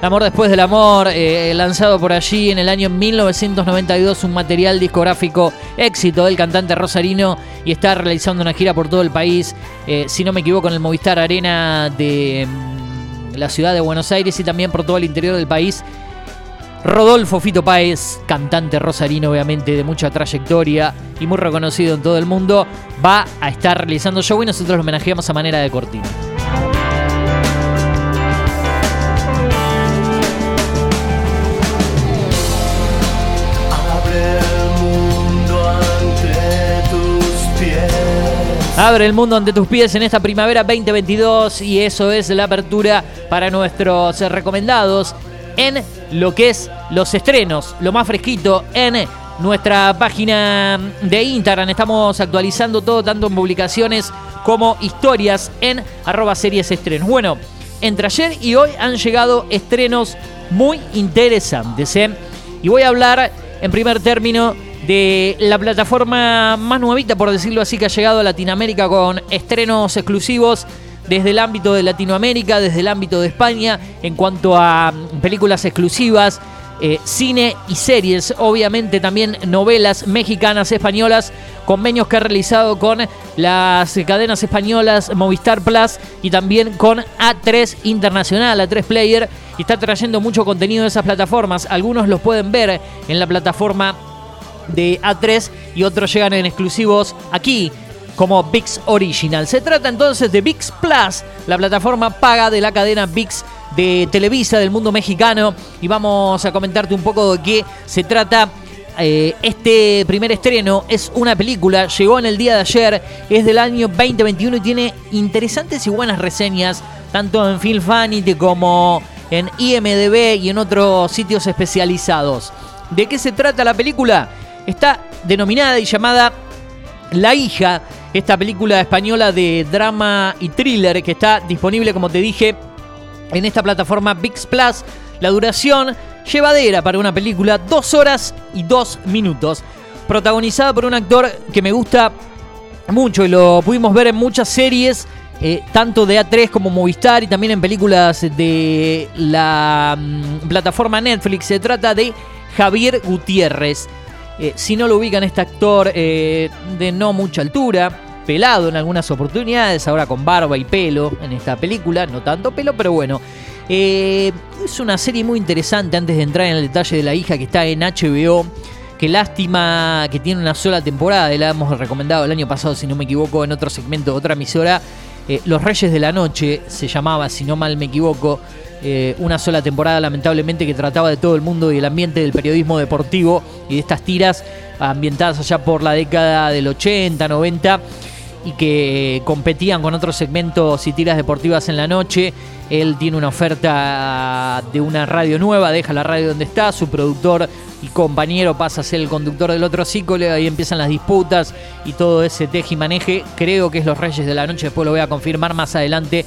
El amor después del amor, eh, lanzado por allí en el año 1992, un material discográfico éxito del cantante rosarino y está realizando una gira por todo el país, eh, si no me equivoco, en el Movistar Arena de mm, la ciudad de Buenos Aires y también por todo el interior del país. Rodolfo Fito Páez, cantante rosarino obviamente de mucha trayectoria y muy reconocido en todo el mundo, va a estar realizando show y nosotros lo homenajeamos a manera de cortina. Abre el mundo ante tus pies en esta primavera 2022 y eso es la apertura para nuestros recomendados en lo que es los estrenos, lo más fresquito en nuestra página de Instagram. Estamos actualizando todo, tanto en publicaciones como historias en arroba series estrenos. Bueno, entre ayer y hoy han llegado estrenos muy interesantes. ¿eh? Y voy a hablar en primer término de la plataforma más nuevita, por decirlo así, que ha llegado a Latinoamérica con estrenos exclusivos desde el ámbito de Latinoamérica, desde el ámbito de España, en cuanto a películas exclusivas, eh, cine y series, obviamente también novelas mexicanas, españolas, convenios que ha realizado con las cadenas españolas Movistar Plus y también con A3 Internacional, A3 Player, y está trayendo mucho contenido de esas plataformas. Algunos los pueden ver en la plataforma de A3 y otros llegan en exclusivos aquí como VIX Original. Se trata entonces de VIX Plus, la plataforma paga de la cadena VIX de Televisa del mundo mexicano y vamos a comentarte un poco de qué se trata. Eh, este primer estreno es una película, llegó en el día de ayer, es del año 2021 y tiene interesantes y buenas reseñas, tanto en Film Fanity como en IMDB y en otros sitios especializados. ¿De qué se trata la película? Está denominada y llamada La hija, esta película española de drama y thriller que está disponible, como te dije, en esta plataforma VIX Plus. La duración llevadera para una película, dos horas y dos minutos. Protagonizada por un actor que me gusta mucho y lo pudimos ver en muchas series, eh, tanto de A3 como Movistar y también en películas de la mm, plataforma Netflix. Se trata de Javier Gutiérrez. Eh, si no lo ubican, este actor eh, de no mucha altura, pelado en algunas oportunidades, ahora con barba y pelo en esta película, no tanto pelo, pero bueno. Eh, es una serie muy interesante antes de entrar en el detalle de la hija que está en HBO. Qué lástima que tiene una sola temporada, la hemos recomendado el año pasado, si no me equivoco, en otro segmento de otra emisora. Los Reyes de la Noche se llamaba, si no mal me equivoco. Eh, una sola temporada lamentablemente que trataba de todo el mundo y el ambiente del periodismo deportivo y de estas tiras ambientadas allá por la década del 80, 90 y que competían con otros segmentos y tiras deportivas en la noche. Él tiene una oferta de una radio nueva, deja la radio donde está, su productor y compañero pasa a ser el conductor del otro ciclo, ahí empiezan las disputas y todo ese teje y maneje. Creo que es Los Reyes de la Noche, después lo voy a confirmar más adelante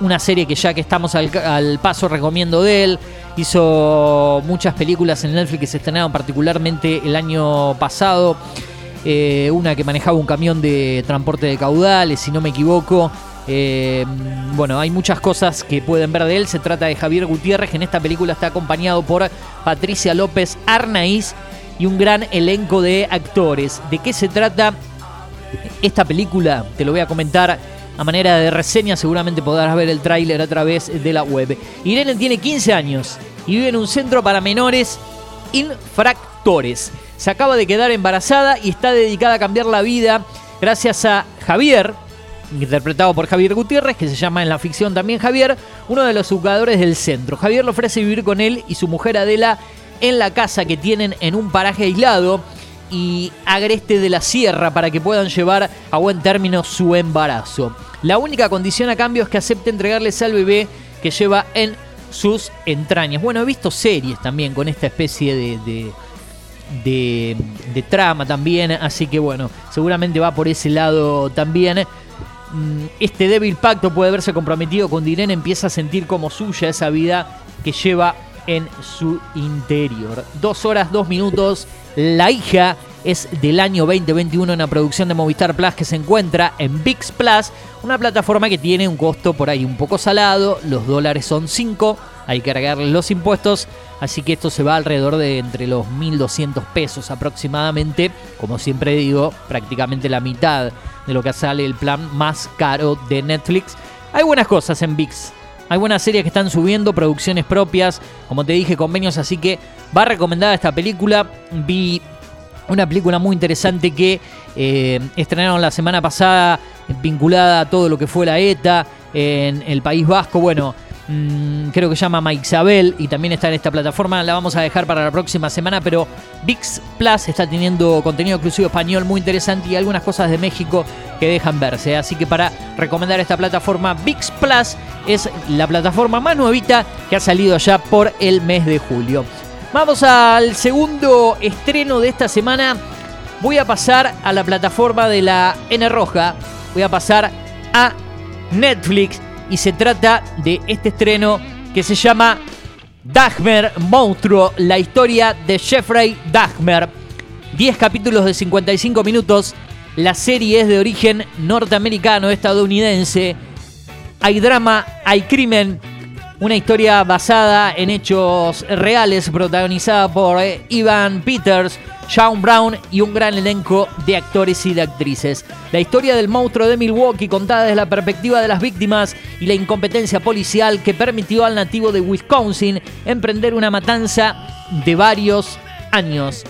una serie que ya que estamos al, paso recomiendo de él. Hizo muchas películas en Netflix que se estrenaron particularmente el año pasado. Eh, una que manejaba un camión de transporte de caudales, si no me equivoco. Eh, bueno, hay muchas cosas que pueden ver de él. Se trata de Javier Gutiérrez, que en esta película está acompañado por Patricia López Arnaiz y un gran elenco de actores. ¿De qué se trata esta película? Te lo voy a comentar a manera de reseña, seguramente podrás ver el tráiler a través de la web. Irene tiene 15 años y vive en un centro para menores infractores. Se acaba de quedar embarazada y está dedicada a cambiar la vida gracias a Javier, interpretado por Javier Gutiérrez, que se llama en la ficción también Javier, uno de los jugadores del centro. Javier le ofrece vivir con él y su mujer Adela en la casa que tienen en un paraje aislado y agreste de la sierra para que puedan llevar a buen término su embarazo. La única condición a cambio es que acepte entregarles al bebé que lleva en sus entrañas. Bueno, he visto series también con esta especie de, de, trama también, así que bueno, seguramente va por ese lado también. Mm, este débil pacto puede verse comprometido con Irene, empieza a sentir como suya esa vida que lleva en su interior. Dos horas, dos minutos. La hija es del año 2021, una producción de Movistar Plus que se encuentra en VIX Plus, una plataforma que tiene un costo por ahí un poco salado, los dólares son 5, hay que cargar los impuestos, así que esto se va alrededor de entre los 1.200 pesos aproximadamente, como siempre digo, prácticamente la mitad de lo que sale el plan más caro de Netflix. Hay buenas cosas en VIX, hay buenas series que están subiendo, producciones propias, como te dije, convenios, así que va recomendada esta película. Vi una película muy interesante que eh, estrenaron la semana pasada vinculada a todo lo que fue la ETA en el País Vasco. Bueno, mm, creo que se llama Mike Isabel y también está en esta plataforma. La vamos a dejar para la próxima semana, pero VIX Plus está teniendo contenido exclusivo español muy interesante y algunas cosas de México que dejan verse. Así que para recomendar esta plataforma, VIX Plus es la plataforma más nuevita que ha salido ya por el mes de julio. Vamos al segundo estreno de esta semana. Voy a pasar a la plataforma de la N Roja. Voy a pasar a Netflix y se trata de este estreno que se llama Dagmer Monstruo, la historia de Jeffrey Dahmer. 10 capítulos de 55 minutos. La serie es de origen norteamericano, estadounidense. Hay drama, hay crimen, una historia basada en hechos reales, protagonizada por eh, Ivan Peters, Sean Brown y un gran elenco de actores y de actrices. La historia del monstruo de Milwaukee contada desde la perspectiva de las víctimas y la incompetencia policial que permitió al nativo de Wisconsin emprender una matanza de varios años.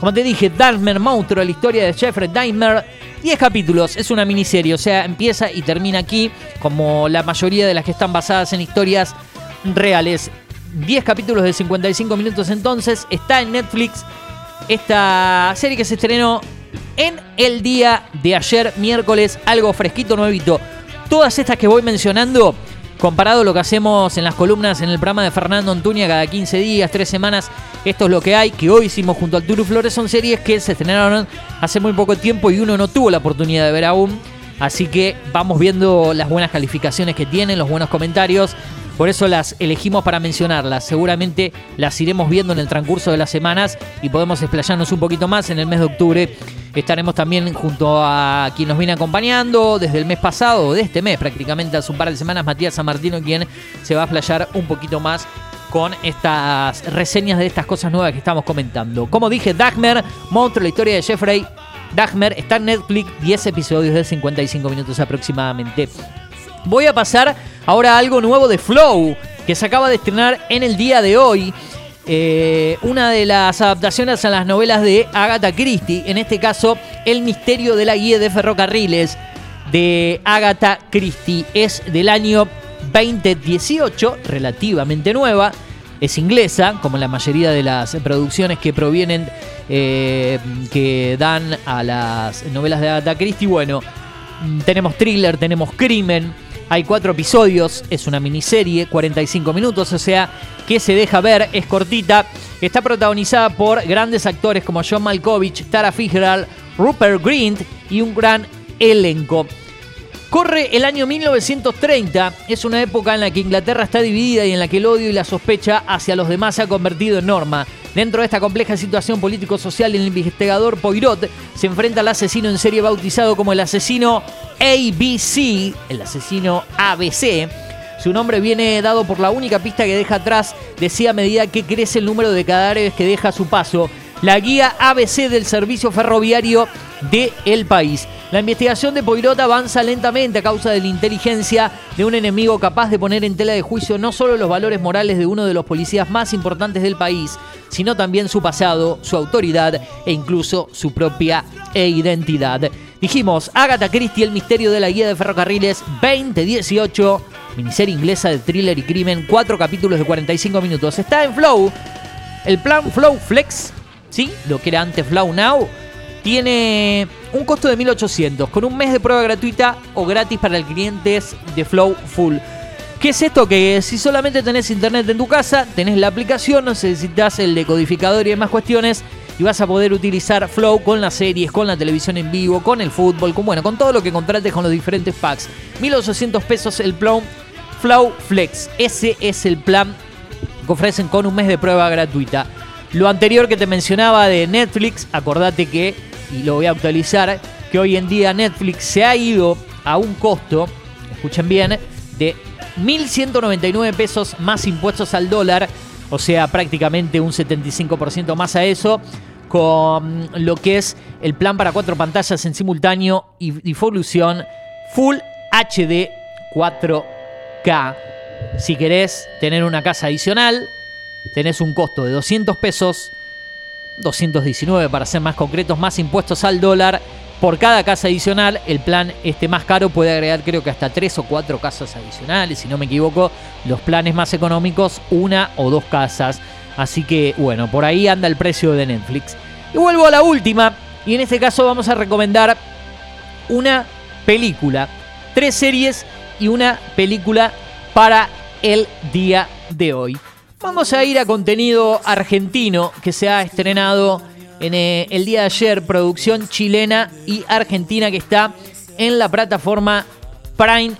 Como te dije, Dahmer Monstruo, la historia de Jeffrey Dahmer, 10 capítulos, es una miniserie, o sea, empieza y termina aquí, como la mayoría de las que están basadas en historias reales. 10 capítulos de 55 minutos entonces, está en Netflix esta serie que se estrenó en el día de ayer, miércoles, algo fresquito, nuevito. Todas estas que voy mencionando comparado a lo que hacemos en las columnas en el programa de Fernando Antuña cada 15 días, 3 semanas, esto es lo que hay, que hoy hicimos junto al Turu Flores, son series que se estrenaron hace muy poco tiempo y uno no tuvo la oportunidad de ver aún. Así que vamos viendo las buenas calificaciones que tienen, los buenos comentarios. Por eso las elegimos para mencionarlas. Seguramente las iremos viendo en el transcurso de las semanas y podemos explayarnos un poquito más en el mes de octubre Estaremos también junto a quien nos viene acompañando desde el mes pasado, de este mes prácticamente, hace un par de semanas, Matías San Martino, quien se va a playar un poquito más con estas reseñas de estas cosas nuevas que estamos comentando. Como dije, Dagmer, monstruo la historia de Jeffrey Dagmer, está en Netflix, 10 episodios de 55 minutos aproximadamente. Voy a pasar ahora a algo nuevo de Flow, que se acaba de estrenar en el día de hoy. Eh, una de las adaptaciones a las novelas de Agatha Christie, en este caso El misterio de la guía de ferrocarriles de Agatha Christie. Es del año 2018, relativamente nueva. Es inglesa, como la mayoría de las producciones que provienen, eh, que dan a las novelas de Agatha Christie. Bueno, tenemos thriller, tenemos crimen hay cuatro episodios, es una miniserie, 45 minutos, o sea que se deja ver, es cortita. Está protagonizada por grandes actores como John Malkovich, Tara Fitzgerald, Rupert Grint y un gran elenco. Corre el año 1930, es una época en la que Inglaterra está dividida y en la que el odio y la sospecha hacia los demás se ha convertido en norma. Dentro de esta compleja situación político-social, el investigador Poirot se enfrenta al asesino en serie bautizado como el asesino ABC, el asesino ABC. Su nombre viene dado por la única pista que deja atrás, decía a medida que crece el número de cadáveres que deja a su paso, la guía ABC del servicio ferroviario de el país. La investigación de Poirot avanza lentamente a causa de la inteligencia de un enemigo capaz de poner en tela de juicio no solo los valores morales de uno de los policías más importantes del país, sino también su pasado, su autoridad e incluso su propia identidad. Dijimos, Agatha Christie, el misterio de la guía de ferrocarriles 2018, miniserie inglesa de thriller y crimen, cuatro capítulos de 45 minutos. Está en Flow, el plan Flow Flex, ¿sí? Lo que era antes Flow Now tiene un costo de 1800 con un mes de prueba gratuita o gratis para el clientes de Flow Full. ¿Qué es esto? Que si solamente tenés internet en tu casa, tenés la aplicación, necesitas el decodificador y demás cuestiones y vas a poder utilizar Flow con las series, con la televisión en vivo, con el fútbol, con bueno, con todo lo que contrates con los diferentes packs. 1800 pesos el plan Flow Flex. Ese es el plan que ofrecen con un mes de prueba gratuita. Lo anterior que te mencionaba de Netflix, acordate que y lo voy a actualizar, que hoy en día Netflix se ha ido a un costo, escuchen bien, de 1.199 pesos más impuestos al dólar, o sea, prácticamente un 75% más a eso, con lo que es el plan para cuatro pantallas en simultáneo y difolución Full HD 4K. Si querés tener una casa adicional, tenés un costo de 200 pesos, 219 para ser más concretos, más impuestos al dólar. Por cada casa adicional, el plan este más caro puede agregar creo que hasta 3 o 4 casas adicionales, si no me equivoco. Los planes más económicos, una o dos casas. Así que bueno, por ahí anda el precio de Netflix. Y vuelvo a la última, y en este caso vamos a recomendar una película, tres series y una película para el día de hoy. Vamos a ir a contenido argentino que se ha estrenado en eh, el día de ayer, producción chilena y argentina que está en la plataforma Prime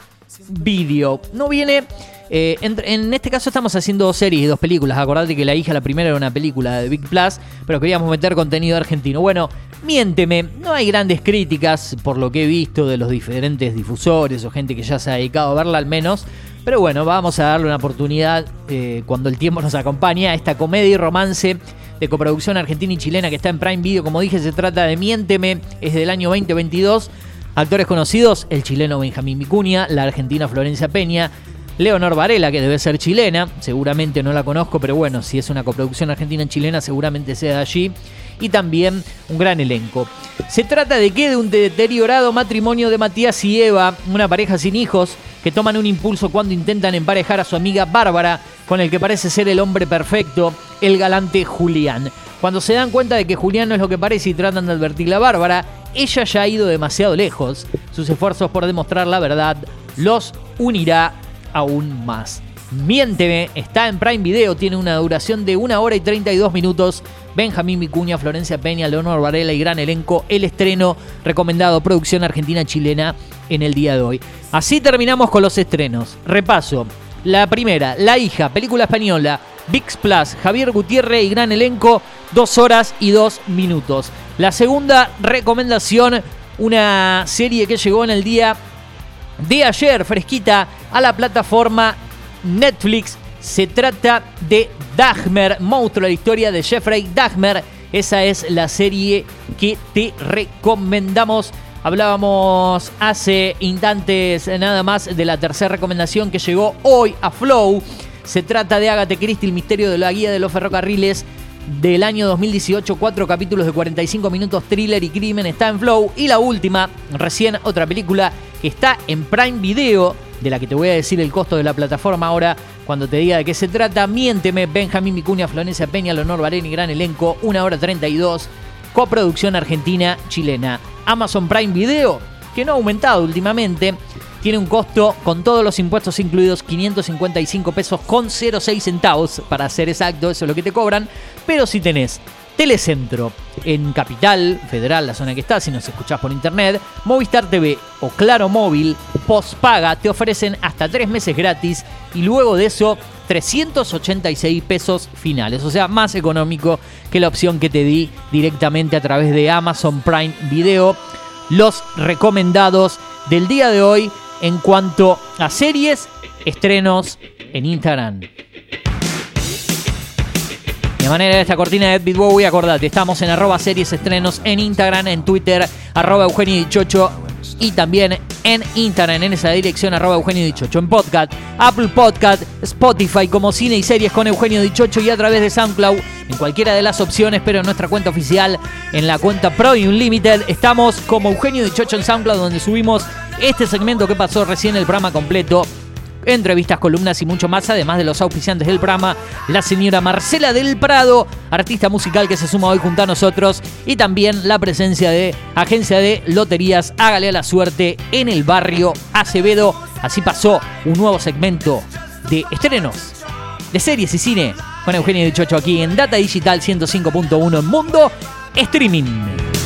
Video. No viene eh, en, este caso estamos haciendo dos series y dos películas. Acordate que La hija, la primera era una película de Big Plus, pero queríamos meter contenido argentino. Bueno, miénteme, no hay grandes críticas por lo que he visto de los diferentes difusores o gente que ya se ha dedicado a verla al menos. Pero bueno, vamos a darle una oportunidad eh, cuando el tiempo nos acompaña a esta comedia y romance de coproducción argentina y chilena que está en Prime Video. Como dije, se trata de Miénteme, es del año 2022. Actores conocidos, el chileno Benjamín Micuña, la argentina Florencia Peña, Leonor Varela, que debe ser chilena, seguramente no la conozco, pero bueno, si es una coproducción argentina-chilena, seguramente sea de allí. Y también un gran elenco. Se trata de que de un deteriorado matrimonio de Matías y Eva, una pareja sin hijos, que toman un impulso cuando intentan emparejar a su amiga Bárbara con el que parece ser el hombre perfecto, el galante Julián. Cuando se dan cuenta de que Julián no es lo que parece y tratan de advertirle a Bárbara, ella ya ha ido demasiado lejos. Sus esfuerzos por demostrar la verdad los unirá aún más. Miénteme, está en Prime Video, tiene una duración de 1 hora y 32 minutos. Benjamín Vicuña, Florencia Peña, Leonor Varela y gran elenco. El estreno recomendado, producción argentina-chilena en el día de hoy. Así terminamos con los estrenos. Repaso. La primera, La hija, película española. VIX Plus, Javier Gutiérrez y gran elenco, 2 horas y 2 minutos. La segunda recomendación, una serie que llegó en el día de ayer, fresquita, a la plataforma Netflix. Se trata de Dahmer, monstruo, la historia de Jeffrey Dahmer. Esa es la serie que te recomendamos. Hablábamos hace instantes nada más de la tercera recomendación que llegó hoy a Flow. Se trata de Agatha Christie, el misterio de la guía de los ferrocarriles del año 2018, cuatro capítulos de 45 minutos, thriller y crimen, está en Flow. Y la última, recién otra película que está en Prime Video, de la que te voy a decir el costo de la plataforma ahora cuando te diga de qué se trata. Miénteme, Benjamín Micuña, Florencia Peña, Leonor Bareni, gran elenco, 1 hora 32, coproducción argentina-chilena. Amazon Prime Video, que no ha aumentado últimamente, tiene un costo con todos los impuestos incluidos 555 pesos con 06 centavos, para ser exacto, eso es lo que te cobran, pero si tenés Telecentro en Capital Federal, la zona que está, si nos escuchás por internet, Movistar TV o Claro Móvil, postpaga, te ofrecen hasta tres meses gratis y luego de eso 386 pesos finales, o sea, más económico que la opción que te di directamente a través de Amazon Prime Video. Los recomendados del día de hoy en cuanto a series, estrenos en Instagram. De manera de esta cortina de Ed Bowie, acordate, estamos en arroba series estrenos en Instagram, en Twitter, arroba Eugenio Dichocho y también en Instagram, en esa dirección, arroba Eugenio Dichocho, en podcast, Apple Podcast, Spotify, como cine y series con Eugenio Dichocho y a través de SoundCloud, en cualquiera de las opciones, pero en nuestra cuenta oficial, en la cuenta Pro y Unlimited, estamos como Eugenio Dichocho en SoundCloud, donde subimos este segmento que pasó recién el programa completo entrevistas, columnas y mucho más, además de los auspiciantes del programa, la señora Marcela del Prado, artista musical que se suma hoy junto a nosotros, y también la presencia de Agencia de Loterías Hágale a la Suerte en el barrio Acevedo. Así pasó un nuevo segmento de estrenos de series y cine con Eugenio Dichocho aquí en Data Digital 105.1 en Mundo Streaming.